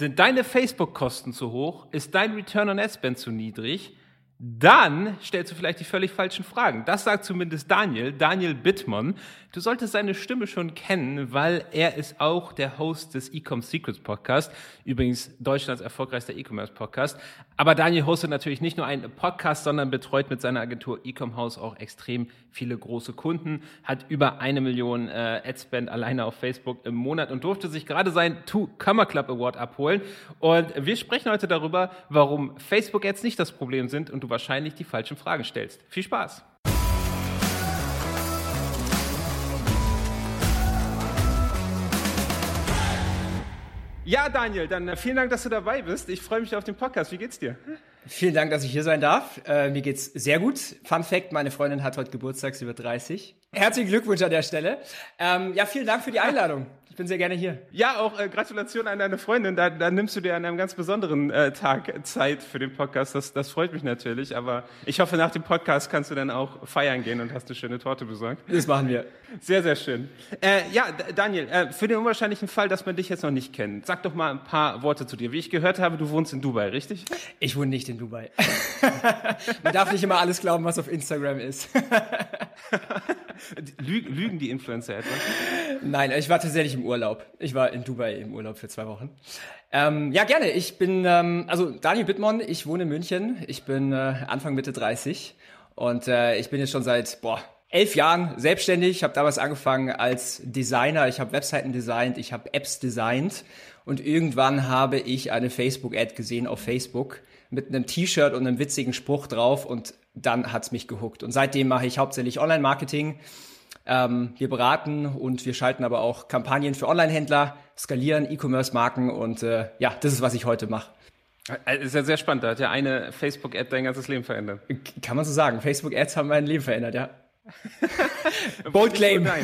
Sind deine Facebook-Kosten zu hoch? Ist dein Return on Ad Spend zu niedrig? Dann stellst du vielleicht die völlig falschen Fragen. Das sagt zumindest Daniel, Daniel Bittmann. Du solltest seine Stimme schon kennen, weil er ist auch der Host des Ecom Secrets Podcast. Übrigens Deutschlands erfolgreichster E-Commerce Podcast. Aber Daniel hostet natürlich nicht nur einen Podcast, sondern betreut mit seiner Agentur Ecom House auch extrem viele große Kunden, hat über eine Million äh, Adspend alleine auf Facebook im Monat und durfte sich gerade seinen Two Comma Club Award abholen. Und wir sprechen heute darüber, warum Facebook Ads nicht das Problem sind und du wahrscheinlich die falschen Fragen stellst. Viel Spaß! Ja, Daniel, dann äh, vielen Dank, dass du dabei bist. Ich freue mich auf den Podcast. Wie geht's dir? Vielen Dank, dass ich hier sein darf. Äh, mir geht's sehr gut. Fun Fact: Meine Freundin hat heute Geburtstag, sie wird 30. Herzlichen Glückwunsch an der Stelle. Ähm, ja, vielen Dank für die Einladung bin sehr gerne hier. Ja, auch äh, Gratulation an deine Freundin. Da, da nimmst du dir an einem ganz besonderen äh, Tag Zeit für den Podcast. Das, das freut mich natürlich. Aber ich hoffe, nach dem Podcast kannst du dann auch feiern gehen und hast eine schöne Torte besorgt. Das machen wir. Sehr, sehr schön. Äh, ja, Daniel, äh, für den unwahrscheinlichen Fall, dass man dich jetzt noch nicht kennt, sag doch mal ein paar Worte zu dir. Wie ich gehört habe, du wohnst in Dubai, richtig? Ich wohne nicht in Dubai. man darf nicht immer alles glauben, was auf Instagram ist. Lügen die Influencer etwa? Nein, ich war tatsächlich im Urlaub. Ich war in Dubai im Urlaub für zwei Wochen. Ähm, ja, gerne. Ich bin, ähm, also Daniel Bittmann, ich wohne in München. Ich bin äh, Anfang Mitte 30 und äh, ich bin jetzt schon seit, boah, elf Jahren selbstständig. Ich habe damals angefangen als Designer. Ich habe Webseiten designt, ich habe Apps designt und irgendwann habe ich eine Facebook-Ad gesehen auf Facebook mit einem T-Shirt und einem witzigen Spruch drauf und dann hat's mich gehuckt. Und seitdem mache ich hauptsächlich Online-Marketing. Ähm, wir beraten und wir schalten aber auch Kampagnen für Online-Händler, skalieren E-Commerce-Marken und äh, ja, das ist, was ich heute mache. Das äh, ist ja sehr spannend. Da hat ja eine Facebook-Ad dein ganzes Leben verändert. Kann man so sagen. Facebook-Ads haben mein Leben verändert, ja. Bold Claim.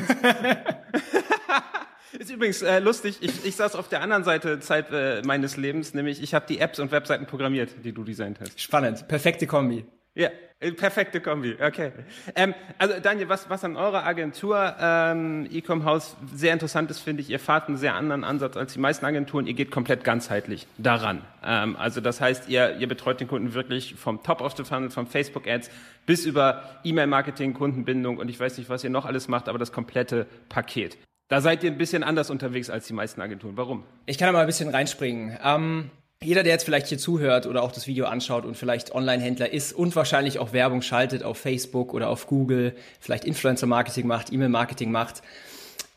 Ist übrigens äh, lustig, ich, ich saß auf der anderen Seite Zeit äh, meines Lebens, nämlich ich habe die Apps und Webseiten programmiert, die du designt hast. Spannend, perfekte Kombi. Ja, äh, perfekte Kombi, okay. Ähm, also Daniel, was, was an eurer Agentur ähm, Ecom House sehr interessant ist, finde ich, ihr fahrt einen sehr anderen Ansatz als die meisten Agenturen. Ihr geht komplett ganzheitlich daran. Ähm, also das heißt, ihr, ihr betreut den Kunden wirklich vom Top of the Funnel, vom Facebook Ads bis über E-Mail-Marketing, Kundenbindung und ich weiß nicht, was ihr noch alles macht, aber das komplette Paket. Da seid ihr ein bisschen anders unterwegs als die meisten Agenturen. Warum? Ich kann da mal ein bisschen reinspringen. Ähm, jeder, der jetzt vielleicht hier zuhört oder auch das Video anschaut und vielleicht Online-Händler ist und wahrscheinlich auch Werbung schaltet auf Facebook oder auf Google, vielleicht Influencer-Marketing macht, E-Mail-Marketing macht.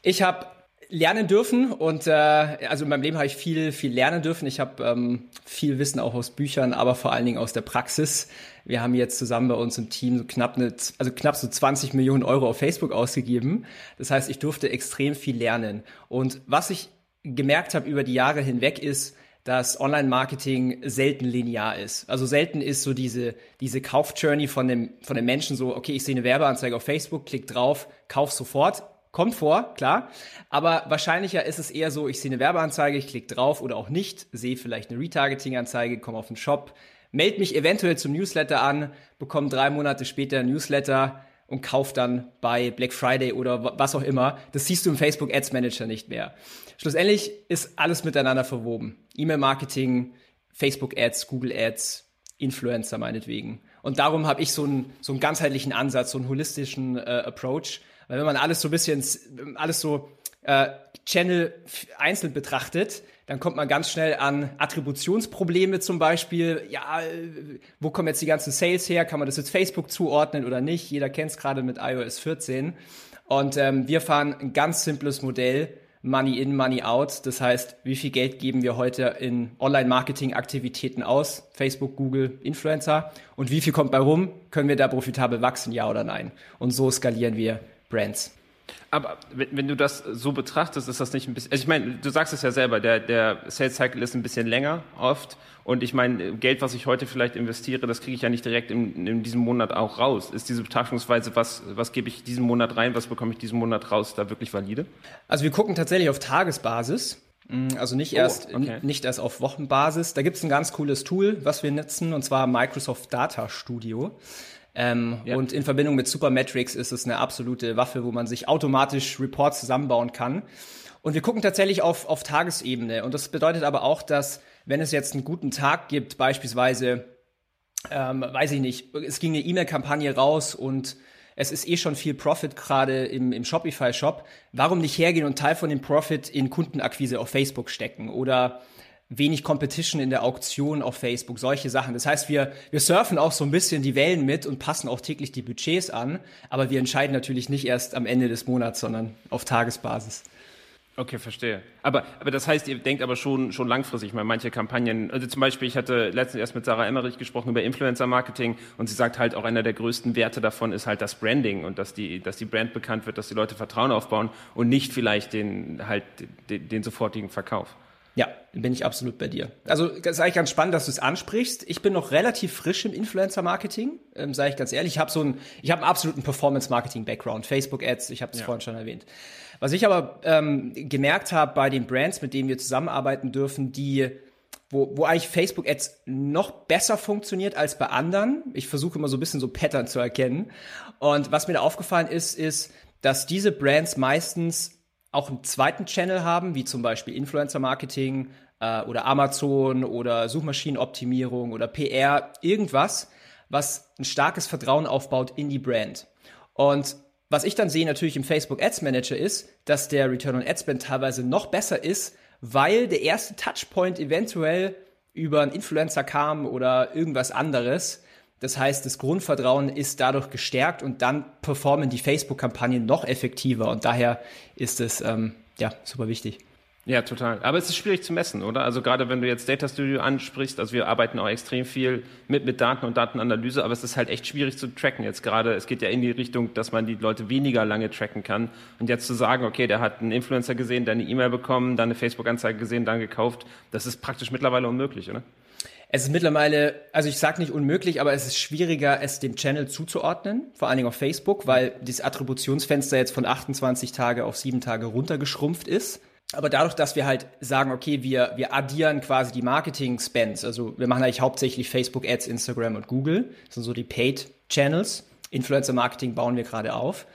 Ich habe lernen dürfen und äh, also in meinem Leben habe ich viel viel lernen dürfen. Ich habe ähm, viel Wissen auch aus Büchern, aber vor allen Dingen aus der Praxis. Wir haben jetzt zusammen bei uns im Team so knapp eine, also knapp so 20 Millionen Euro auf Facebook ausgegeben. Das heißt, ich durfte extrem viel lernen. Und was ich gemerkt habe über die Jahre hinweg ist, dass Online-Marketing selten linear ist. Also selten ist so diese, diese Kauf-Journey von dem, von dem Menschen so, okay, ich sehe eine Werbeanzeige auf Facebook, klick drauf, kauf sofort Kommt vor, klar. Aber wahrscheinlicher ist es eher so, ich sehe eine Werbeanzeige, ich klicke drauf oder auch nicht, sehe vielleicht eine Retargeting-Anzeige, komme auf den Shop, melde mich eventuell zum Newsletter an, bekomme drei Monate später ein Newsletter und kaufe dann bei Black Friday oder was auch immer. Das siehst du im Facebook Ads Manager nicht mehr. Schlussendlich ist alles miteinander verwoben. E-Mail-Marketing, Facebook Ads, Google Ads, Influencer meinetwegen. Und darum habe ich so einen, so einen ganzheitlichen Ansatz, so einen holistischen äh, Approach, weil wenn man alles so ein bisschen, alles so äh, Channel einzeln betrachtet, dann kommt man ganz schnell an Attributionsprobleme zum Beispiel. Ja, wo kommen jetzt die ganzen Sales her? Kann man das jetzt Facebook zuordnen oder nicht? Jeder kennt es gerade mit iOS 14. Und ähm, wir fahren ein ganz simples Modell. Money in, Money out. Das heißt, wie viel Geld geben wir heute in Online-Marketing-Aktivitäten aus? Facebook, Google, Influencer. Und wie viel kommt bei rum? Können wir da profitabel wachsen, ja oder nein? Und so skalieren wir Brands. Aber wenn, du das so betrachtest, ist das nicht ein bisschen, also ich meine, du sagst es ja selber, der, der Sales Cycle ist ein bisschen länger oft und ich meine, Geld, was ich heute vielleicht investiere, das kriege ich ja nicht direkt in, in diesem Monat auch raus. Ist diese Betrachtungsweise, was, was gebe ich diesen Monat rein, was bekomme ich diesen Monat raus, da wirklich valide? Also wir gucken tatsächlich auf Tagesbasis. Mm, also nicht oh, erst, oh, okay. nicht erst auf Wochenbasis. Da gibt es ein ganz cooles Tool, was wir nutzen, und zwar Microsoft Data Studio. Ähm, ja. Und in Verbindung mit Supermetrics ist es eine absolute Waffe, wo man sich automatisch Reports zusammenbauen kann. Und wir gucken tatsächlich auf, auf Tagesebene. Und das bedeutet aber auch, dass wenn es jetzt einen guten Tag gibt, beispielsweise, ähm, weiß ich nicht, es ging eine E-Mail-Kampagne raus und es ist eh schon viel Profit gerade im, im Shopify-Shop. Warum nicht hergehen und Teil von dem Profit in Kundenakquise auf Facebook stecken? Oder wenig Competition in der Auktion auf Facebook, solche Sachen. Das heißt, wir, wir surfen auch so ein bisschen die Wellen mit und passen auch täglich die Budgets an, aber wir entscheiden natürlich nicht erst am Ende des Monats, sondern auf Tagesbasis. Okay, verstehe. Aber, aber das heißt, ihr denkt aber schon, schon langfristig. Meine, manche Kampagnen, also zum Beispiel, ich hatte letztens erst mit Sarah Emmerich gesprochen über Influencer-Marketing und sie sagt halt, auch einer der größten Werte davon ist halt das Branding und dass die, dass die Brand bekannt wird, dass die Leute Vertrauen aufbauen und nicht vielleicht den, halt, den, den sofortigen Verkauf. Ja, bin ich absolut bei dir. Also, das ist eigentlich ganz spannend, dass du es ansprichst. Ich bin noch relativ frisch im Influencer-Marketing, ähm, sage ich ganz ehrlich. Ich habe so einen, ich habe einen absoluten Performance-Marketing-Background, Facebook-Ads, ich habe es ja. vorhin schon erwähnt. Was ich aber ähm, gemerkt habe bei den Brands, mit denen wir zusammenarbeiten dürfen, die wo, wo eigentlich Facebook Ads noch besser funktioniert als bei anderen. Ich versuche immer so ein bisschen so Pattern zu erkennen. Und was mir da aufgefallen ist, ist, dass diese Brands meistens auch einen zweiten Channel haben, wie zum Beispiel Influencer Marketing äh, oder Amazon oder Suchmaschinenoptimierung oder PR, irgendwas, was ein starkes Vertrauen aufbaut in die Brand. Und was ich dann sehe natürlich im Facebook Ads Manager ist, dass der Return on Ad Spend teilweise noch besser ist, weil der erste Touchpoint eventuell über einen Influencer kam oder irgendwas anderes das heißt, das Grundvertrauen ist dadurch gestärkt und dann performen die Facebook-Kampagnen noch effektiver und daher ist es ähm, ja super wichtig. Ja, total. Aber es ist schwierig zu messen, oder? Also gerade wenn du jetzt Data Studio ansprichst, also wir arbeiten auch extrem viel mit, mit Daten und Datenanalyse, aber es ist halt echt schwierig zu tracken. Jetzt gerade, es geht ja in die Richtung, dass man die Leute weniger lange tracken kann. Und jetzt zu sagen, okay, der hat einen Influencer gesehen, dann eine E-Mail bekommen, dann eine Facebook-Anzeige gesehen, dann gekauft, das ist praktisch mittlerweile unmöglich, oder? Es ist mittlerweile, also ich sage nicht unmöglich, aber es ist schwieriger, es dem Channel zuzuordnen, vor allen Dingen auf Facebook, weil das Attributionsfenster jetzt von 28 Tage auf 7 Tage runtergeschrumpft ist. Aber dadurch, dass wir halt sagen, okay, wir, wir addieren quasi die Marketing-Spends, also wir machen eigentlich hauptsächlich Facebook-Ads, Instagram und Google, das sind so die Paid-Channels. Influencer-Marketing bauen wir gerade auf.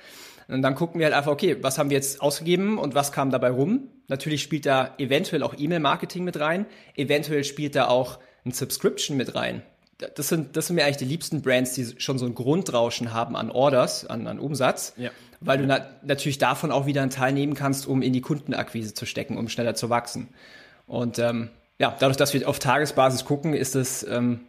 Und dann gucken wir halt einfach, okay, was haben wir jetzt ausgegeben und was kam dabei rum? Natürlich spielt da eventuell auch E-Mail-Marketing mit rein. Eventuell spielt da auch ein Subscription mit rein. Das sind, das sind mir eigentlich die liebsten Brands, die schon so ein Grundrauschen haben an Orders, an, an Umsatz, ja. weil du na natürlich davon auch wieder einen Teil nehmen kannst, um in die Kundenakquise zu stecken, um schneller zu wachsen. Und ähm, ja, dadurch, dass wir auf Tagesbasis gucken, ist es ähm,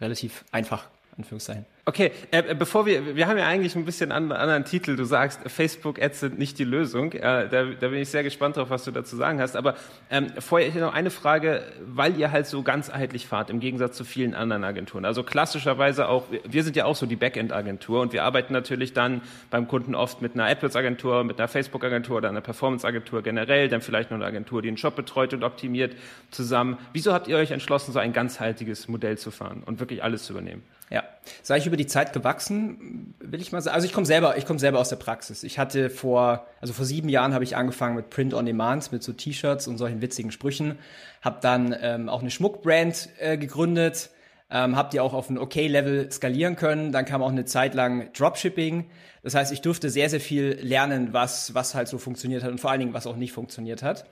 relativ einfach, Anführungszeichen. Okay, äh, äh, bevor wir, wir haben ja eigentlich ein bisschen einen anderen Titel. Du sagst, Facebook-Ads sind nicht die Lösung. Äh, da, da bin ich sehr gespannt drauf, was du dazu sagen hast. Aber ähm, vorher noch eine Frage, weil ihr halt so ganzheitlich fahrt, im Gegensatz zu vielen anderen Agenturen. Also klassischerweise auch, wir sind ja auch so die Backend-Agentur und wir arbeiten natürlich dann beim Kunden oft mit einer AdWords-Agentur, mit einer Facebook-Agentur oder einer Performance-Agentur generell, dann vielleicht noch eine Agentur, die einen Shop betreut und optimiert zusammen. Wieso habt ihr euch entschlossen, so ein ganzheitliches Modell zu fahren und wirklich alles zu übernehmen? Ja, sei ich über die Zeit gewachsen, will ich mal sagen. Also ich komme selber, ich komme selber aus der Praxis. Ich hatte vor, also vor sieben Jahren habe ich angefangen mit Print on Demand, mit so T-Shirts und solchen witzigen Sprüchen. Habe dann ähm, auch eine Schmuckbrand äh, gegründet, ähm, habe die auch auf ein Okay-Level skalieren können. Dann kam auch eine Zeit lang Dropshipping. Das heißt, ich durfte sehr, sehr viel lernen, was was halt so funktioniert hat und vor allen Dingen was auch nicht funktioniert hat.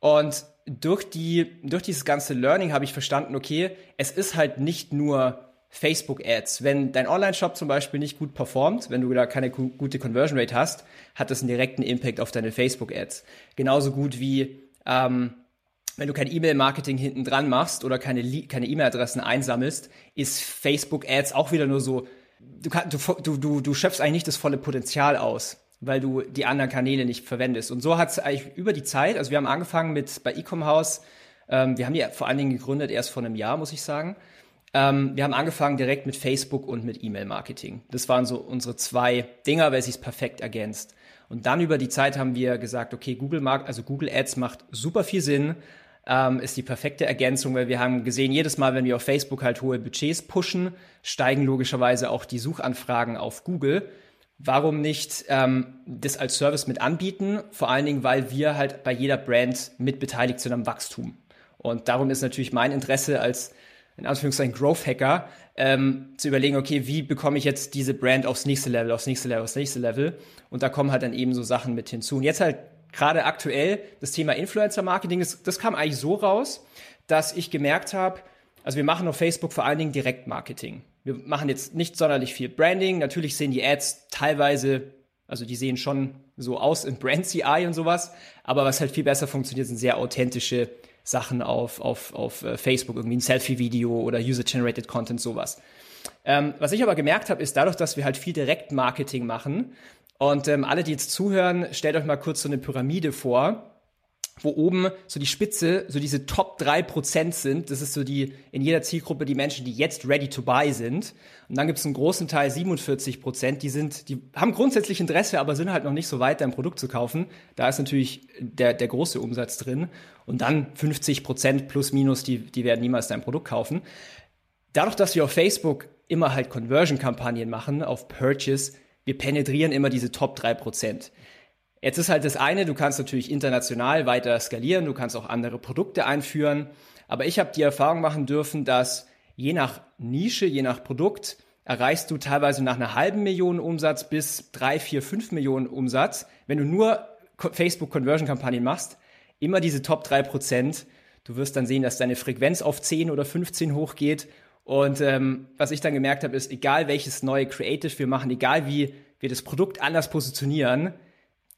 Und durch die durch dieses ganze Learning habe ich verstanden, okay, es ist halt nicht nur Facebook-Ads. Wenn dein Online-Shop zum Beispiel nicht gut performt, wenn du da keine gute Conversion Rate hast, hat das einen direkten Impact auf deine Facebook-Ads. Genauso gut wie ähm, wenn du kein E-Mail-Marketing hinten dran machst oder keine keine E-Mail-Adressen einsammelst, ist Facebook-Ads auch wieder nur so, du, kann, du, du, du schöpfst eigentlich nicht das volle Potenzial aus, weil du die anderen Kanäle nicht verwendest. Und so hat es eigentlich über die Zeit, also wir haben angefangen mit bei Ecom House, ähm, wir haben die vor allen Dingen gegründet erst vor einem Jahr, muss ich sagen. Ähm, wir haben angefangen direkt mit Facebook und mit E-Mail-Marketing. Das waren so unsere zwei Dinger, weil es perfekt ergänzt. Und dann über die Zeit haben wir gesagt, okay, Google Mark, also Google Ads macht super viel Sinn, ähm, ist die perfekte Ergänzung, weil wir haben gesehen, jedes Mal, wenn wir auf Facebook halt hohe Budgets pushen, steigen logischerweise auch die Suchanfragen auf Google. Warum nicht ähm, das als Service mit anbieten? Vor allen Dingen, weil wir halt bei jeder Brand mit beteiligt sind am Wachstum. Und darum ist natürlich mein Interesse als in Anführungszeichen Growth Hacker, ähm, zu überlegen, okay, wie bekomme ich jetzt diese Brand aufs nächste Level, aufs nächste Level, aufs nächste Level? Und da kommen halt dann eben so Sachen mit hinzu. Und jetzt halt gerade aktuell das Thema Influencer-Marketing, das, das kam eigentlich so raus, dass ich gemerkt habe, also wir machen auf Facebook vor allen Dingen Direktmarketing. Wir machen jetzt nicht sonderlich viel Branding. Natürlich sehen die Ads teilweise, also die sehen schon so aus in Brand CI und sowas. Aber was halt viel besser funktioniert, sind sehr authentische Sachen auf, auf, auf äh, Facebook, irgendwie ein Selfie-Video oder User-Generated Content, sowas. Ähm, was ich aber gemerkt habe, ist dadurch, dass wir halt viel Direktmarketing machen und ähm, alle, die jetzt zuhören, stellt euch mal kurz so eine Pyramide vor wo oben so die Spitze, so diese Top drei Prozent sind. Das ist so die, in jeder Zielgruppe die Menschen, die jetzt ready to buy sind. Und dann gibt es einen großen Teil, 47 Prozent, die sind, die haben grundsätzlich Interesse, aber sind halt noch nicht so weit, dein Produkt zu kaufen. Da ist natürlich der, der große Umsatz drin. Und dann 50 Prozent plus minus, die, die werden niemals dein Produkt kaufen. Dadurch, dass wir auf Facebook immer halt Conversion-Kampagnen machen, auf Purchase, wir penetrieren immer diese Top drei Prozent. Jetzt ist halt das eine, du kannst natürlich international weiter skalieren, du kannst auch andere Produkte einführen, aber ich habe die Erfahrung machen dürfen, dass je nach Nische, je nach Produkt erreichst du teilweise nach einer halben Million Umsatz bis drei, vier, fünf Millionen Umsatz, wenn du nur Facebook Conversion Kampagnen machst, immer diese Top drei Prozent. Du wirst dann sehen, dass deine Frequenz auf 10 oder 15 hochgeht. Und ähm, was ich dann gemerkt habe, ist, egal welches neue Creative wir machen, egal wie wir das Produkt anders positionieren,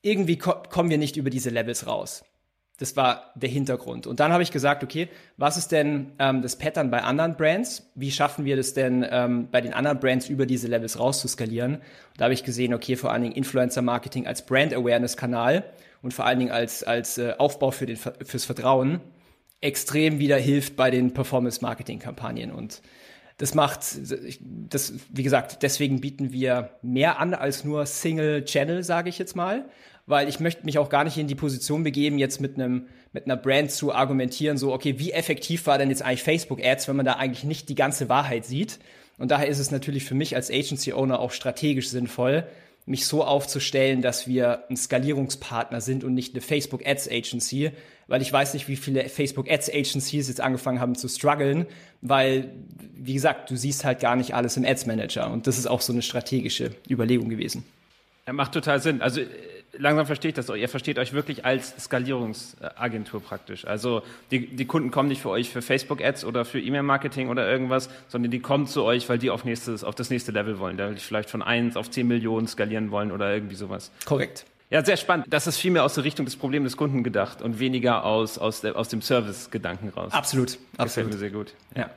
irgendwie ko kommen wir nicht über diese Levels raus. Das war der Hintergrund. Und dann habe ich gesagt, okay, was ist denn ähm, das Pattern bei anderen Brands? Wie schaffen wir das denn ähm, bei den anderen Brands über diese Levels rauszuskalieren? Und da habe ich gesehen, okay, vor allen Dingen Influencer-Marketing als Brand-Awareness-Kanal und vor allen Dingen als, als äh, Aufbau für den, fürs Vertrauen extrem wieder hilft bei den Performance-Marketing-Kampagnen. Und das macht, das, wie gesagt, deswegen bieten wir mehr an als nur Single Channel, sage ich jetzt mal weil ich möchte mich auch gar nicht in die Position begeben, jetzt mit einem mit einer Brand zu argumentieren, so okay, wie effektiv war denn jetzt eigentlich Facebook Ads, wenn man da eigentlich nicht die ganze Wahrheit sieht? Und daher ist es natürlich für mich als Agency Owner auch strategisch sinnvoll, mich so aufzustellen, dass wir ein Skalierungspartner sind und nicht eine Facebook Ads Agency, weil ich weiß nicht, wie viele Facebook Ads Agencies jetzt angefangen haben zu strugglen, weil, wie gesagt, du siehst halt gar nicht alles im Ads Manager und das ist auch so eine strategische Überlegung gewesen. Ja, macht total Sinn. Also langsam verstehe ich das. Ihr versteht euch wirklich als Skalierungsagentur praktisch. Also die, die Kunden kommen nicht für euch für Facebook-Ads oder für E-Mail-Marketing oder irgendwas, sondern die kommen zu euch, weil die auf, nächstes, auf das nächste Level wollen. Da die vielleicht von 1 auf 10 Millionen skalieren wollen oder irgendwie sowas. Korrekt. Ja, sehr spannend. Das ist viel mehr aus der Richtung des Problems des Kunden gedacht und weniger aus, aus, aus dem Service-Gedanken raus. Absolut. Absolut. Gefällt mir sehr gut. Ja.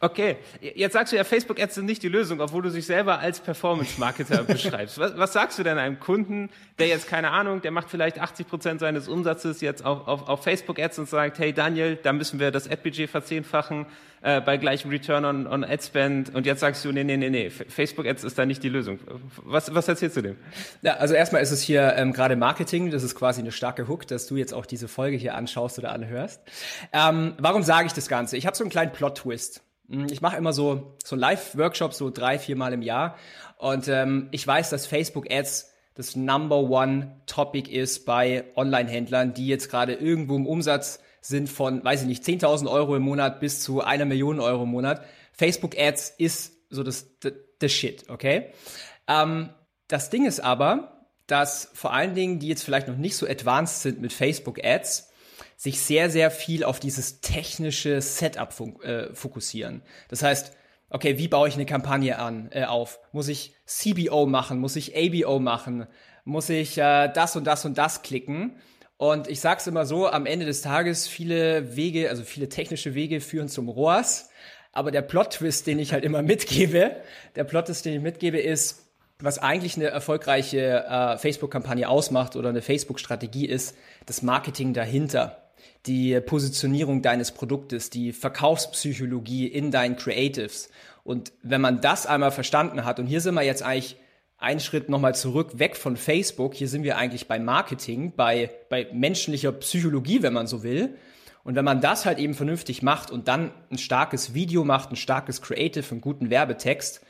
Okay, jetzt sagst du ja, Facebook-Ads sind nicht die Lösung, obwohl du dich selber als Performance-Marketer beschreibst. Was, was, sagst du denn einem Kunden, der jetzt, keine Ahnung, der macht vielleicht 80 Prozent seines Umsatzes jetzt auf, auf, auf Facebook-Ads und sagt, hey Daniel, da müssen wir das Ad-Budget verzehnfachen äh, bei gleichem Return on, on Ad-Spend und jetzt sagst du, nee, nee, nee, nee, Facebook-Ads ist da nicht die Lösung. Was, was erzählst du dem? Ja, also erstmal ist es hier ähm, gerade Marketing, das ist quasi eine starke Hook, dass du jetzt auch diese Folge hier anschaust oder anhörst. Ähm, warum sage ich das Ganze? Ich habe so einen kleinen Plot-Twist. Hm, ich mache immer so, so Live-Workshops, so drei, viermal im Jahr. Und ähm, ich weiß, dass Facebook-Ads das Number One Topic ist bei Online-Händlern, die jetzt gerade irgendwo im Umsatz sind von, weiß ich nicht, 10.000 Euro im Monat bis zu einer Million Euro im Monat. Facebook-Ads ist so das, das, das Shit, okay? Ähm, das Ding ist aber, dass vor allen Dingen, die jetzt vielleicht noch nicht so advanced sind mit Facebook-Ads, sich sehr, sehr viel auf dieses technische Setup äh, fokussieren. Das heißt, okay, wie baue ich eine Kampagne an, äh, auf? Muss ich CBO machen? Muss ich ABO machen? Muss ich äh, das und das und das klicken? Und ich sag's immer so, am Ende des Tages viele Wege, also viele technische Wege führen zum ROAS. Aber der Plot-Twist, den ich halt immer mitgebe, der Plot-Twist, den ich mitgebe, ist, was eigentlich eine erfolgreiche äh, Facebook-Kampagne ausmacht oder eine Facebook-Strategie ist, das Marketing dahinter die Positionierung deines Produktes, die Verkaufspsychologie in deinen Creatives. Und wenn man das einmal verstanden hat, und hier sind wir jetzt eigentlich einen Schritt nochmal zurück, weg von Facebook, hier sind wir eigentlich bei Marketing, bei, bei menschlicher Psychologie, wenn man so will. Und wenn man das halt eben vernünftig macht und dann ein starkes Video macht, ein starkes Creative, einen guten Werbetext,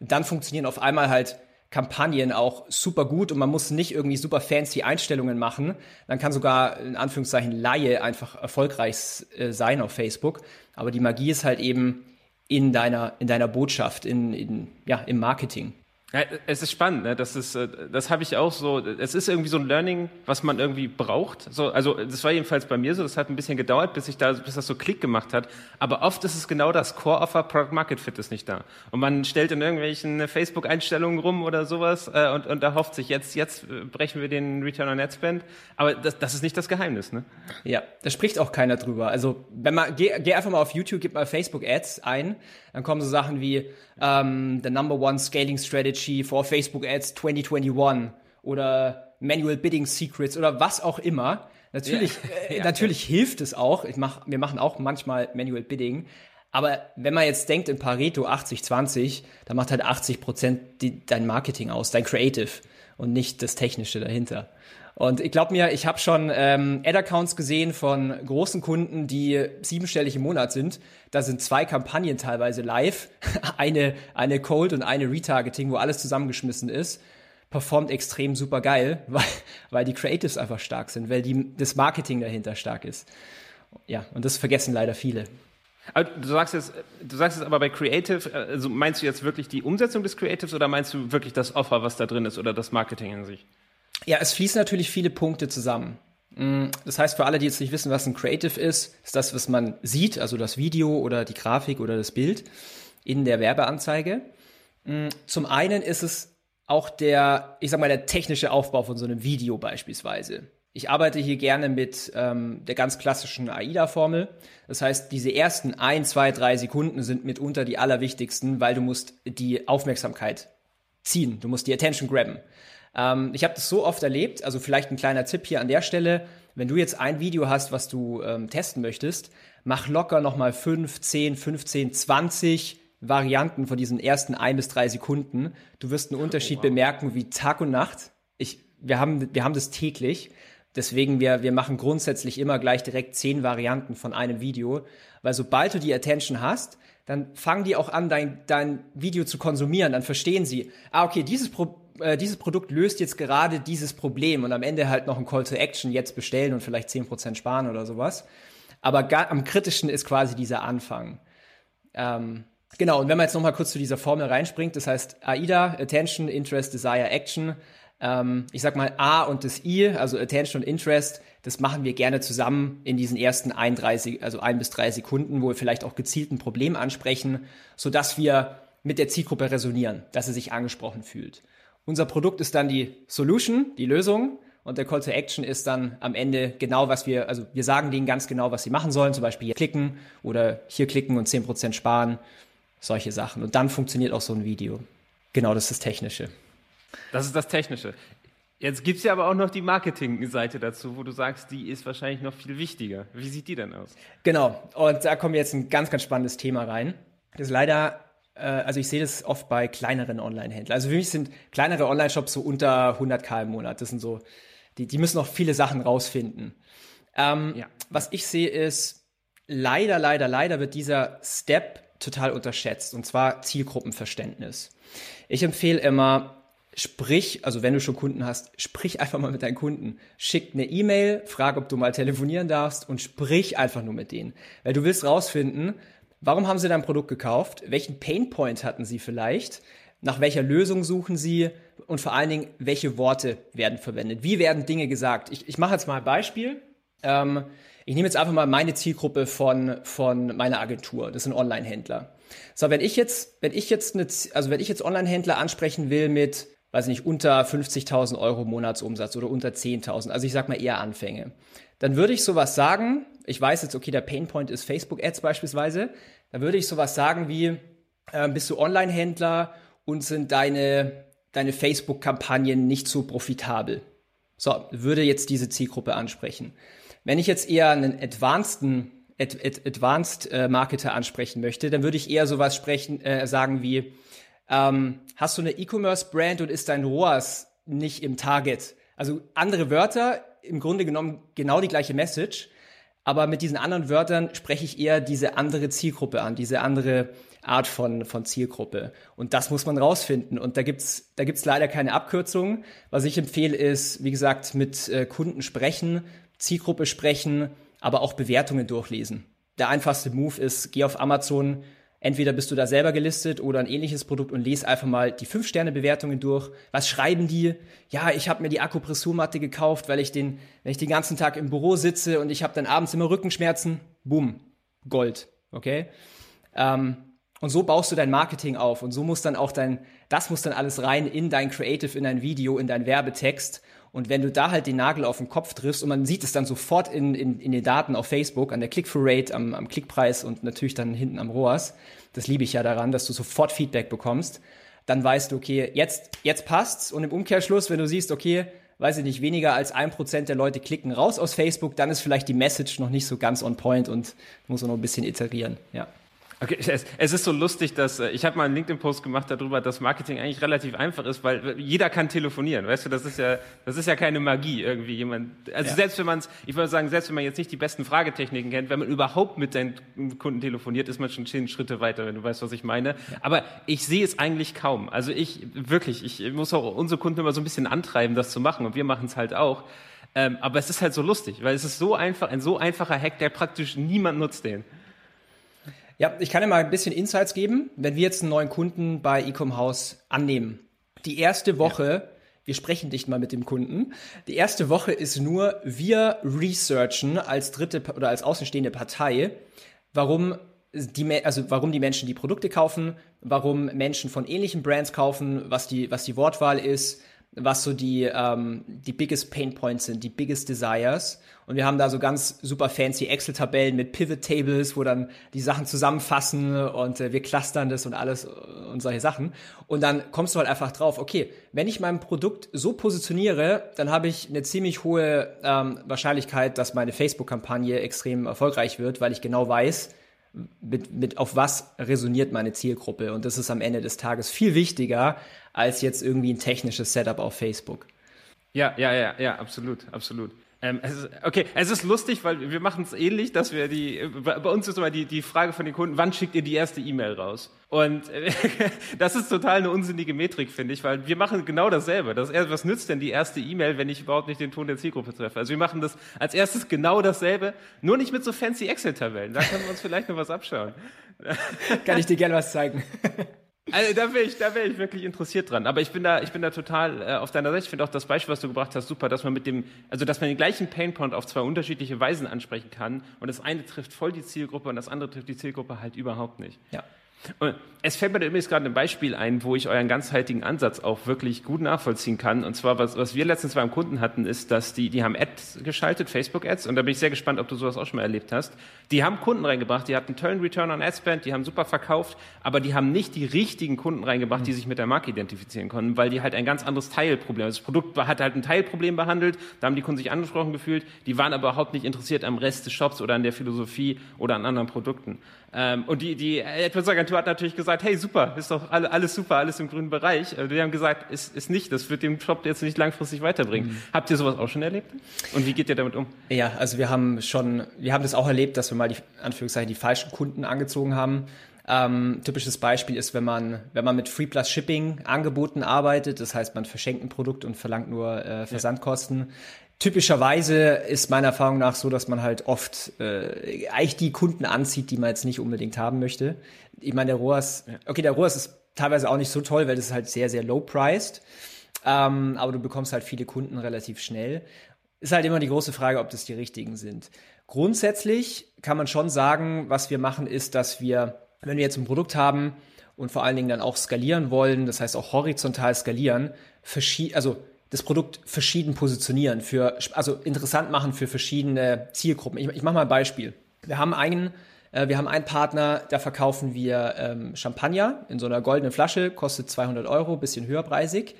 dann funktionieren auf einmal halt Kampagnen auch super gut und man muss nicht irgendwie super fancy Einstellungen machen. Dann kann sogar in Anführungszeichen Laie einfach erfolgreich äh, sein auf Facebook. Aber die Magie ist halt eben in deiner, in deiner Botschaft, in, in, ja, im Marketing. Ja, es ist spannend, ne? das ist, äh, das habe ich auch so. Es ist irgendwie so ein Learning, was man irgendwie braucht. So, also das war jedenfalls bei mir so. Das hat ein bisschen gedauert, bis ich da, bis das so Klick gemacht hat. Aber oft ist es genau das Core-Offer, Product Market Fit ist nicht da. Und man stellt in irgendwelchen Facebook-Einstellungen rum oder sowas äh, und, und da hofft sich jetzt, jetzt äh, brechen wir den Return on Ad Spend. Aber das, das ist nicht das Geheimnis, ne? Ja, da spricht auch keiner drüber. Also wenn man geh, geh einfach mal auf YouTube, gib mal Facebook Ads ein, dann kommen so Sachen wie ähm, the number one scaling strategy for Facebook Ads 2021 oder Manual Bidding Secrets oder was auch immer. Natürlich, ja. äh, natürlich ja. hilft es auch. Ich mach, wir machen auch manchmal Manual Bidding. Aber wenn man jetzt denkt in Pareto 80-20, dann macht halt 80 Prozent dein Marketing aus, dein Creative und nicht das Technische dahinter. Und ich glaube mir, ich habe schon ähm, Ad-Accounts gesehen von großen Kunden, die siebenstellig im Monat sind. Da sind zwei Kampagnen teilweise live, eine eine Cold und eine Retargeting, wo alles zusammengeschmissen ist. Performt extrem super geil, weil, weil die Creatives einfach stark sind, weil die, das Marketing dahinter stark ist. Ja, und das vergessen leider viele. Aber du sagst jetzt, du sagst jetzt aber bei Creative, also meinst du jetzt wirklich die Umsetzung des Creatives oder meinst du wirklich das Offer, was da drin ist oder das Marketing in sich? Ja, es fließen natürlich viele Punkte zusammen. Mm, das heißt, für alle, die jetzt nicht wissen, was ein Creative ist, ist das, was man sieht, also das Video oder die Grafik oder das Bild in der Werbeanzeige. Mm, zum einen ist es auch der, ich sag mal, der technische Aufbau von so einem Video beispielsweise. Ich arbeite hier gerne mit ähm, der ganz klassischen AIDA-Formel. Das heißt, diese ersten ein, zwei, drei Sekunden sind mitunter die allerwichtigsten, weil du musst die Aufmerksamkeit ziehen. Du musst die Attention grabben. Ähm, ich habe das so oft erlebt, also vielleicht ein kleiner Tipp hier an der Stelle, wenn du jetzt ein Video hast, was du ähm, testen möchtest, mach locker nochmal 5, 10, 15, 20 Varianten von diesen ersten ein bis drei Sekunden. Du wirst einen Unterschied oh, wow. bemerken wie Tag und Nacht. Ich, wir, haben, wir haben das täglich. Deswegen, wir, wir machen grundsätzlich immer gleich direkt zehn Varianten von einem Video, weil sobald du die Attention hast, dann fangen die auch an, dein, dein Video zu konsumieren. Dann verstehen sie, ah, okay, dieses Pro äh, dieses Produkt löst jetzt gerade dieses Problem und am Ende halt noch ein Call to Action jetzt bestellen und vielleicht zehn Prozent sparen oder sowas. Aber gar, am kritischen ist quasi dieser Anfang. Ähm, genau, und wenn man jetzt noch mal kurz zu dieser Formel reinspringt, das heißt AIDA, Attention, Interest, Desire, Action. Ähm, ich sag mal A und das I, also Attention und Interest, das machen wir gerne zusammen in diesen ersten 31, also ein bis drei Sekunden, wo wir vielleicht auch gezielt ein Problem ansprechen, so dass wir mit der Zielgruppe resonieren, dass sie sich angesprochen fühlt. Unser Produkt ist dann die Solution, die Lösung. Und der Call to Action ist dann am Ende genau, was wir, also wir sagen denen ganz genau, was sie machen sollen. Zum Beispiel hier klicken oder hier klicken und zehn Prozent sparen. Solche Sachen. Und dann funktioniert auch so ein Video. Genau, das ist das Technische. Das ist das Technische. Jetzt gibt es ja aber auch noch die Marketing-Seite dazu, wo du sagst, die ist wahrscheinlich noch viel wichtiger. Wie sieht die denn aus? Genau. Und da kommen wir jetzt ein ganz, ganz spannendes Thema rein. Das ist leider also ich sehe das oft bei kleineren Online-Händlern. Also für mich sind kleinere Online-Shops so unter 100k im Monat. Das sind so, die, die müssen noch viele Sachen rausfinden. Ähm, ja. Was ich sehe ist, leider, leider, leider wird dieser Step total unterschätzt. Und zwar Zielgruppenverständnis. Ich empfehle immer, sprich, also wenn du schon Kunden hast, sprich einfach mal mit deinen Kunden. Schick eine E-Mail, frag, ob du mal telefonieren darfst und sprich einfach nur mit denen. Weil du willst rausfinden, Warum haben Sie dein Produkt gekauft? Welchen Painpoint hatten Sie vielleicht? Nach welcher Lösung suchen Sie? Und vor allen Dingen, welche Worte werden verwendet? Wie werden Dinge gesagt? Ich, ich mache jetzt mal ein Beispiel. Ähm, ich nehme jetzt einfach mal meine Zielgruppe von, von meiner Agentur. Das sind Online-Händler. So, wenn ich jetzt, wenn ich jetzt eine, also wenn ich jetzt Online-Händler ansprechen will mit, weiß nicht, unter 50.000 Euro Monatsumsatz oder unter 10.000, also ich sag mal eher Anfänge, dann würde ich sowas sagen, ich weiß jetzt, okay, der Painpoint ist Facebook-Ads beispielsweise, da würde ich sowas sagen wie, äh, bist du Online-Händler und sind deine, deine Facebook-Kampagnen nicht so profitabel? So, würde jetzt diese Zielgruppe ansprechen. Wenn ich jetzt eher einen advanceden Ad, Ad, Advanced äh, Marketer ansprechen möchte, dann würde ich eher sowas sprechen, äh, sagen wie, ähm, hast du eine E-Commerce-Brand und ist dein ROAS nicht im Target? Also andere Wörter, im Grunde genommen genau die gleiche Message, aber mit diesen anderen Wörtern spreche ich eher diese andere Zielgruppe an, diese andere Art von, von Zielgruppe. Und das muss man rausfinden. Und da gibt's da gibt's leider keine Abkürzung. Was ich empfehle, ist, wie gesagt, mit äh, Kunden sprechen, Zielgruppe sprechen, aber auch Bewertungen durchlesen. Der einfachste Move ist, geh auf Amazon, Entweder bist du da selber gelistet oder ein ähnliches Produkt und lese einfach mal die 5-Sterne-Bewertungen durch. Was schreiben die? Ja, ich habe mir die Akupressurmatte gekauft, weil ich den, wenn ich den ganzen Tag im Büro sitze und ich habe dann abends immer Rückenschmerzen. Boom, Gold, okay? Ähm, und so baust du dein Marketing auf und so muss dann auch dein, das muss dann alles rein in dein Creative, in dein Video, in dein Werbetext. Und wenn du da halt den Nagel auf den Kopf triffst und man sieht es dann sofort in, in, in den Daten auf Facebook, an der Click-Through-Rate, am, am Klickpreis und natürlich dann hinten am ROAS, das liebe ich ja daran, dass du sofort Feedback bekommst, dann weißt du, okay, jetzt, jetzt passt's. Und im Umkehrschluss, wenn du siehst, okay, weiß ich nicht, weniger als ein Prozent der Leute klicken raus aus Facebook, dann ist vielleicht die Message noch nicht so ganz on point und muss noch ein bisschen iterieren, ja. Okay, es, es, ist so lustig, dass äh, ich habe mal einen LinkedIn-Post gemacht darüber, dass Marketing eigentlich relativ einfach ist, weil jeder kann telefonieren. Weißt du, das ist ja, das ist ja keine Magie irgendwie jemand. Also ja. selbst wenn man es, ich würde sagen, selbst wenn man jetzt nicht die besten Fragetechniken kennt, wenn man überhaupt mit seinen Kunden telefoniert, ist man schon zehn Schritte weiter, wenn du weißt, was ich meine. Ja. Aber ich sehe es eigentlich kaum. Also ich wirklich, ich muss auch unsere Kunden immer so ein bisschen antreiben, das zu machen, und wir machen es halt auch. Ähm, aber es ist halt so lustig, weil es ist so einfach, ein so einfacher Hack, der praktisch niemand nutzt den. Ja, ich kann dir mal ein bisschen Insights geben, wenn wir jetzt einen neuen Kunden bei Ecom House annehmen. Die erste Woche, ja. wir sprechen nicht mal mit dem Kunden. Die erste Woche ist nur, wir researchen als dritte oder als außenstehende Partei, warum die, also warum die Menschen die Produkte kaufen, warum Menschen von ähnlichen Brands kaufen, was die, was die Wortwahl ist, was so die, ähm, die biggest Pain Points sind, die biggest Desires. Und wir haben da so ganz super fancy Excel-Tabellen mit Pivot Tables, wo dann die Sachen zusammenfassen und äh, wir clustern das und alles und solche Sachen. Und dann kommst du halt einfach drauf, okay, wenn ich mein Produkt so positioniere, dann habe ich eine ziemlich hohe ähm, Wahrscheinlichkeit, dass meine Facebook-Kampagne extrem erfolgreich wird, weil ich genau weiß, mit, mit auf was resoniert meine Zielgruppe. Und das ist am Ende des Tages viel wichtiger als jetzt irgendwie ein technisches Setup auf Facebook. Ja, ja, ja, ja, absolut, absolut. Ähm, es ist, okay, es ist lustig, weil wir machen es ähnlich, dass wir die, bei uns ist immer die, die Frage von den Kunden, wann schickt ihr die erste E-Mail raus? Und äh, das ist total eine unsinnige Metrik, finde ich, weil wir machen genau dasselbe. Das, was nützt denn die erste E-Mail, wenn ich überhaupt nicht den Ton der Zielgruppe treffe? Also wir machen das als erstes genau dasselbe, nur nicht mit so fancy Excel-Tabellen. Da können wir uns vielleicht noch was abschauen. Kann ich dir gerne was zeigen. Also da wäre ich, da wäre ich wirklich interessiert dran. Aber ich bin da, ich bin da total äh, auf deiner Seite. Ich finde auch das Beispiel, was du gebracht hast, super, dass man mit dem, also dass man den gleichen Painpoint auf zwei unterschiedliche Weisen ansprechen kann. Und das eine trifft voll die Zielgruppe und das andere trifft die Zielgruppe halt überhaupt nicht. Ja. Und es fällt mir übrigens gerade ein Beispiel ein, wo ich euren ganzheitigen Ansatz auch wirklich gut nachvollziehen kann. Und zwar, was, was wir letztens beim Kunden hatten, ist, dass die, die haben Ads geschaltet, Facebook-Ads, und da bin ich sehr gespannt, ob du sowas auch schon mal erlebt hast. Die haben Kunden reingebracht, die hatten tollen Return on Ad Spend, die haben super verkauft, aber die haben nicht die richtigen Kunden reingebracht, mhm. die sich mit der Marke identifizieren konnten, weil die halt ein ganz anderes Teilproblem, das Produkt hat halt ein Teilproblem behandelt, da haben die Kunden sich angesprochen gefühlt, die waren aber überhaupt nicht interessiert am Rest des Shops oder an der Philosophie oder an anderen Produkten. Ähm, und die, die AdWords-Agentur hat natürlich gesagt, hey, super, ist doch alles super, alles im grünen Bereich. Wir haben gesagt, ist, ist nicht, das wird dem Shop jetzt nicht langfristig weiterbringen. Mhm. Habt ihr sowas auch schon erlebt? Und wie geht ihr damit um? Ja, also wir haben schon, wir haben das auch erlebt, dass wir mal die, Anführungszeichen, die falschen Kunden angezogen haben. Ähm, typisches Beispiel ist, wenn man, wenn man mit Free Plus Shipping Angeboten arbeitet, das heißt, man verschenkt ein Produkt und verlangt nur äh, Versandkosten. Typischerweise ist meiner Erfahrung nach so, dass man halt oft äh, eigentlich die Kunden anzieht, die man jetzt nicht unbedingt haben möchte. Ich meine, der ROAS, okay, der ROAS ist teilweise auch nicht so toll, weil das ist halt sehr, sehr low priced. Ähm, aber du bekommst halt viele Kunden relativ schnell. Ist halt immer die große Frage, ob das die richtigen sind. Grundsätzlich kann man schon sagen, was wir machen, ist, dass wir, wenn wir jetzt ein Produkt haben und vor allen Dingen dann auch skalieren wollen, das heißt auch horizontal skalieren, also das Produkt verschieden positionieren, für, also interessant machen für verschiedene Zielgruppen. Ich, ich mache mal ein Beispiel. Wir haben einen, äh, wir haben einen Partner, da verkaufen wir ähm, Champagner in so einer goldenen Flasche, kostet 200 Euro, bisschen höherpreisig.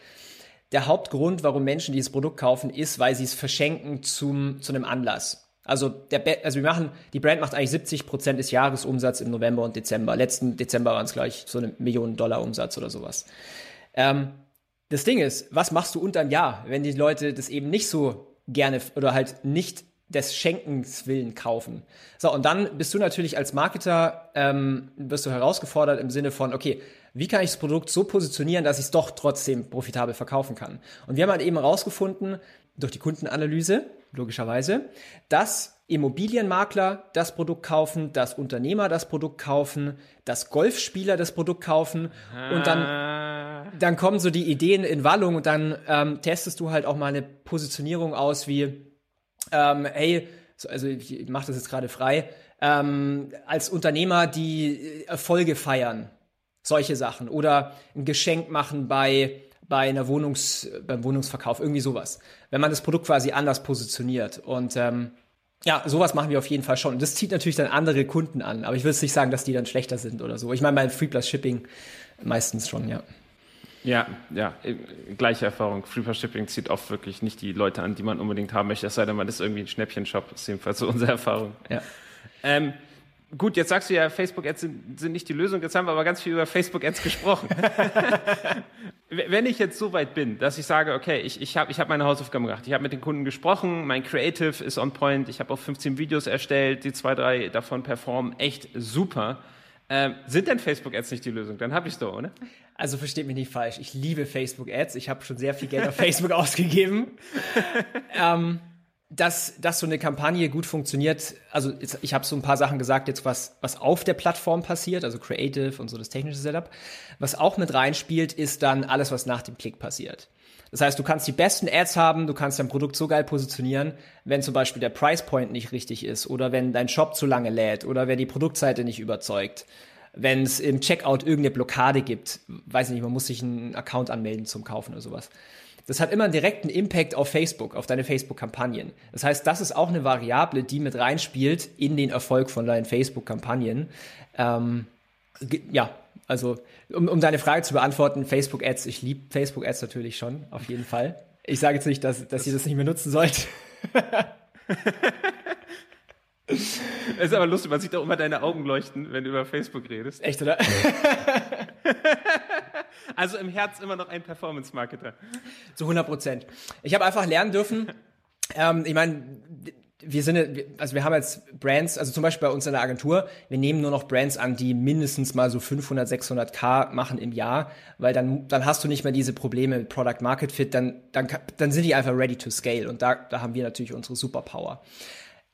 Der Hauptgrund, warum Menschen dieses Produkt kaufen, ist, weil sie es verschenken zum, zu einem Anlass. Also, der, also wir machen, die Brand macht eigentlich 70 Prozent des Jahresumsatzes im November und Dezember. Letzten Dezember waren es gleich so eine Million Dollar Umsatz oder sowas. Ähm, das Ding ist, was machst du unterm Jahr, wenn die Leute das eben nicht so gerne oder halt nicht des Schenkens willen kaufen. So, und dann bist du natürlich als Marketer, ähm, wirst du herausgefordert im Sinne von, okay, wie kann ich das Produkt so positionieren, dass ich es doch trotzdem profitabel verkaufen kann? Und wir haben halt eben herausgefunden, durch die Kundenanalyse, logischerweise, dass Immobilienmakler das Produkt kaufen, dass Unternehmer das Produkt kaufen, dass Golfspieler das Produkt kaufen und dann, Ah. dann kommen so die Ideen in Wallung und dann ähm, testest du halt auch mal eine Positionierung aus wie, ähm, hey, so, also ich mache das jetzt gerade frei, ähm, als Unternehmer, die äh, Erfolge feiern, solche Sachen oder ein Geschenk machen bei bei einer Wohnungs beim Wohnungsverkauf irgendwie sowas, wenn man das Produkt quasi anders positioniert und ähm, ja, sowas machen wir auf jeden Fall schon. Das zieht natürlich dann andere Kunden an, aber ich jetzt nicht sagen, dass die dann schlechter sind oder so. Ich meine, bei Free Plus Shipping meistens schon, ja. Ja, ja, äh, gleiche Erfahrung. Free Plus Shipping zieht oft wirklich nicht die Leute an, die man unbedingt haben möchte, es sei denn, man ist irgendwie ein Schnäppchenshop. Ist jedenfalls so unsere Erfahrung. ja. Ähm, gut, jetzt sagst du ja, Facebook-Ads sind, sind nicht die Lösung. Jetzt haben wir aber ganz viel über Facebook-Ads gesprochen. Wenn ich jetzt so weit bin, dass ich sage, okay, ich, ich habe ich hab meine Hausaufgaben gemacht, ich habe mit den Kunden gesprochen, mein Creative ist on point, ich habe auch 15 Videos erstellt, die zwei, drei davon performen echt super. Ähm, sind denn Facebook-Ads nicht die Lösung? Dann habe ich doch, oder? Also versteht mich nicht falsch. Ich liebe Facebook Ads. Ich habe schon sehr viel Geld auf Facebook ausgegeben. ähm, dass, dass so eine Kampagne gut funktioniert, also jetzt, ich habe so ein paar Sachen gesagt, jetzt was, was auf der Plattform passiert, also Creative und so das technische Setup. Was auch mit reinspielt, ist dann alles, was nach dem Klick passiert. Das heißt, du kannst die besten Ads haben, du kannst dein Produkt so geil positionieren, wenn zum Beispiel der Price Point nicht richtig ist oder wenn dein Shop zu lange lädt oder wenn die Produktseite nicht überzeugt. Wenn es im Checkout irgendeine Blockade gibt, weiß nicht, man muss sich einen Account anmelden zum Kaufen oder sowas. Das hat immer einen direkten Impact auf Facebook, auf deine Facebook-Kampagnen. Das heißt, das ist auch eine Variable, die mit reinspielt in den Erfolg von deinen Facebook-Kampagnen. Ähm, ja, also um, um deine Frage zu beantworten, Facebook-Ads, ich liebe Facebook-Ads natürlich schon, auf jeden Fall. Ich sage jetzt nicht, dass, dass ihr das nicht mehr nutzen sollt. Es ist aber lustig, man sieht auch immer deine Augen leuchten, wenn du über Facebook redest. Echt, oder? Also im Herz immer noch ein Performance-Marketer. Zu 100 Prozent. Ich habe einfach lernen dürfen, ähm, ich meine, wir sind, also wir haben jetzt Brands, also zum Beispiel bei uns in der Agentur, wir nehmen nur noch Brands an, die mindestens mal so 500, 600k machen im Jahr, weil dann, dann hast du nicht mehr diese Probleme mit Product Market Fit, dann, dann, dann sind die einfach ready to scale und da, da haben wir natürlich unsere Superpower.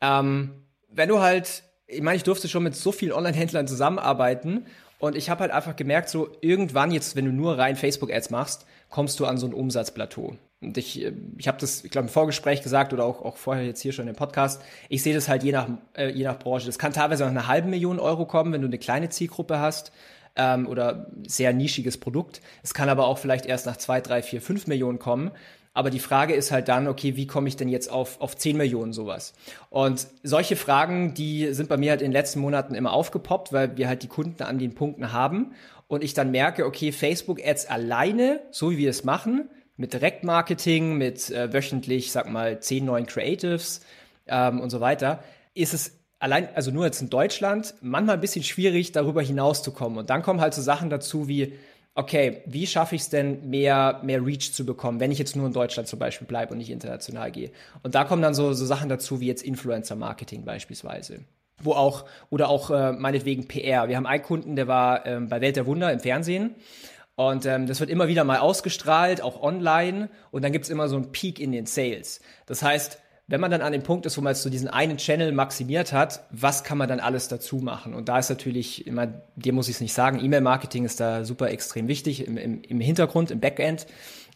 Ähm, wenn du halt, ich meine, ich durfte schon mit so vielen Online-Händlern zusammenarbeiten und ich habe halt einfach gemerkt, so irgendwann jetzt, wenn du nur rein Facebook-Ads machst, kommst du an so ein Umsatzplateau. Und ich, äh, ich habe das, ich glaube, im Vorgespräch gesagt oder auch, auch vorher jetzt hier schon im Podcast, ich sehe das halt je nach, äh, je nach Branche. Das kann teilweise nach einer halben Million Euro kommen, wenn du eine kleine Zielgruppe hast ähm, oder sehr nischiges Produkt. Es kann aber auch vielleicht erst nach zwei, drei, vier, fünf Millionen kommen. Aber die Frage ist halt dann, okay, wie komme ich denn jetzt auf, auf 10 Millionen sowas? Und solche Fragen, die sind bei mir halt in den letzten Monaten immer aufgepoppt, weil wir halt die Kunden an den Punkten haben. Und ich dann merke, okay, Facebook-Ads alleine, so wie wir es machen, mit Direktmarketing, mit äh, wöchentlich, sag mal, 10 neuen Creatives ähm, und so weiter, ist es allein, also nur jetzt in Deutschland, manchmal ein bisschen schwierig, darüber hinauszukommen. Und dann kommen halt so Sachen dazu wie, okay, wie schaffe ich es denn, mehr, mehr Reach zu bekommen, wenn ich jetzt nur in Deutschland zum Beispiel bleibe und nicht international gehe. Und da kommen dann so, so Sachen dazu, wie jetzt Influencer-Marketing beispielsweise. Wo auch, oder auch äh, meinetwegen PR. Wir haben einen Kunden, der war ähm, bei Welt der Wunder im Fernsehen. Und ähm, das wird immer wieder mal ausgestrahlt, auch online. Und dann gibt's immer so einen Peak in den Sales. Das heißt, wenn man dann an dem Punkt ist, wo man jetzt so diesen einen Channel maximiert hat, was kann man dann alles dazu machen? Und da ist natürlich, immer, dir muss ich es nicht sagen, E-Mail-Marketing ist da super extrem wichtig im, im, im Hintergrund, im Backend,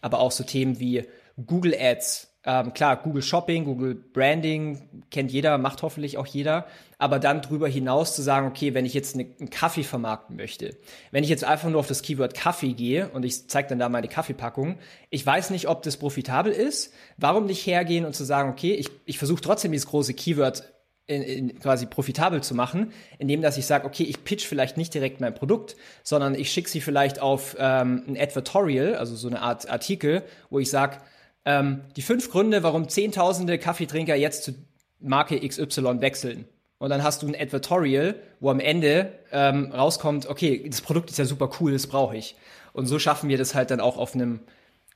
aber auch so Themen wie Google Ads. Ähm, klar, Google Shopping, Google Branding kennt jeder, macht hoffentlich auch jeder. Aber dann drüber hinaus zu sagen, okay, wenn ich jetzt eine, einen Kaffee vermarkten möchte, wenn ich jetzt einfach nur auf das Keyword Kaffee gehe und ich zeige dann da meine Kaffeepackung, ich weiß nicht, ob das profitabel ist. Warum nicht hergehen und zu sagen, okay, ich, ich versuche trotzdem dieses große Keyword in, in quasi profitabel zu machen, indem dass ich sage, okay, ich pitch vielleicht nicht direkt mein Produkt, sondern ich schicke sie vielleicht auf ähm, ein Advertorial, also so eine Art Artikel, wo ich sage, ähm, die fünf Gründe, warum Zehntausende Kaffeetrinker jetzt zu Marke XY wechseln. Und dann hast du ein Advertorial, wo am Ende ähm, rauskommt, okay, das Produkt ist ja super cool, das brauche ich. Und so schaffen wir das halt dann auch auf einem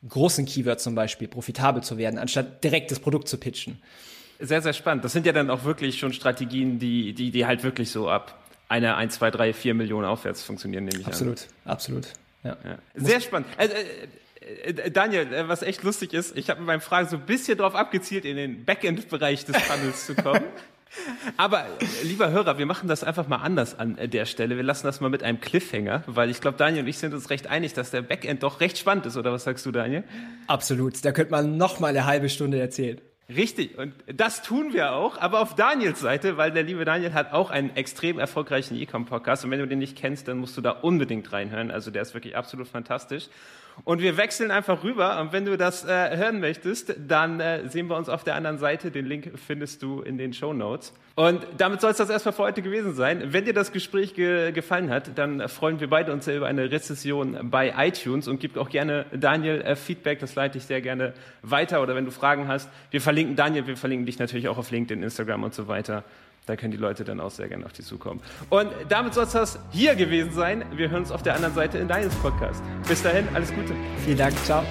großen Keyword zum Beispiel profitabel zu werden, anstatt direkt das Produkt zu pitchen. Sehr, sehr spannend. Das sind ja dann auch wirklich schon Strategien, die, die, die halt wirklich so ab einer, ein, zwei, drei, vier Millionen aufwärts funktionieren, nehme ich Absolut, absolut. Ja. an. Ja. Sehr spannend. Also, Daniel, was echt lustig ist, ich habe mit meinen Fragen so ein bisschen drauf abgezielt, in den Backend-Bereich des Funnels zu kommen. Aber lieber Hörer, wir machen das einfach mal anders an der Stelle. Wir lassen das mal mit einem Cliffhanger, weil ich glaube, Daniel und ich sind uns recht einig, dass der Backend doch recht spannend ist, oder was sagst du, Daniel? Absolut. Da könnte man noch mal eine halbe Stunde erzählen. Richtig, und das tun wir auch, aber auf Daniels Seite, weil der liebe Daniel hat auch einen extrem erfolgreichen E-Com-Podcast und wenn du den nicht kennst, dann musst du da unbedingt reinhören. Also der ist wirklich absolut fantastisch. Und wir wechseln einfach rüber. Und wenn du das äh, hören möchtest, dann äh, sehen wir uns auf der anderen Seite. Den Link findest du in den Show Notes. Und damit soll es das erstmal für heute gewesen sein. Wenn dir das Gespräch ge gefallen hat, dann freuen wir beide uns sehr über eine Rezession bei iTunes und gib auch gerne Daniel äh, Feedback. Das leite ich sehr gerne weiter. Oder wenn du Fragen hast, wir verlinken Daniel, wir verlinken dich natürlich auch auf LinkedIn, Instagram und so weiter. Da können die Leute dann auch sehr gerne auf dich zukommen. Und damit soll es das hier gewesen sein. Wir hören uns auf der anderen Seite in deines Podcast. Bis dahin, alles Gute. Vielen Dank, ciao.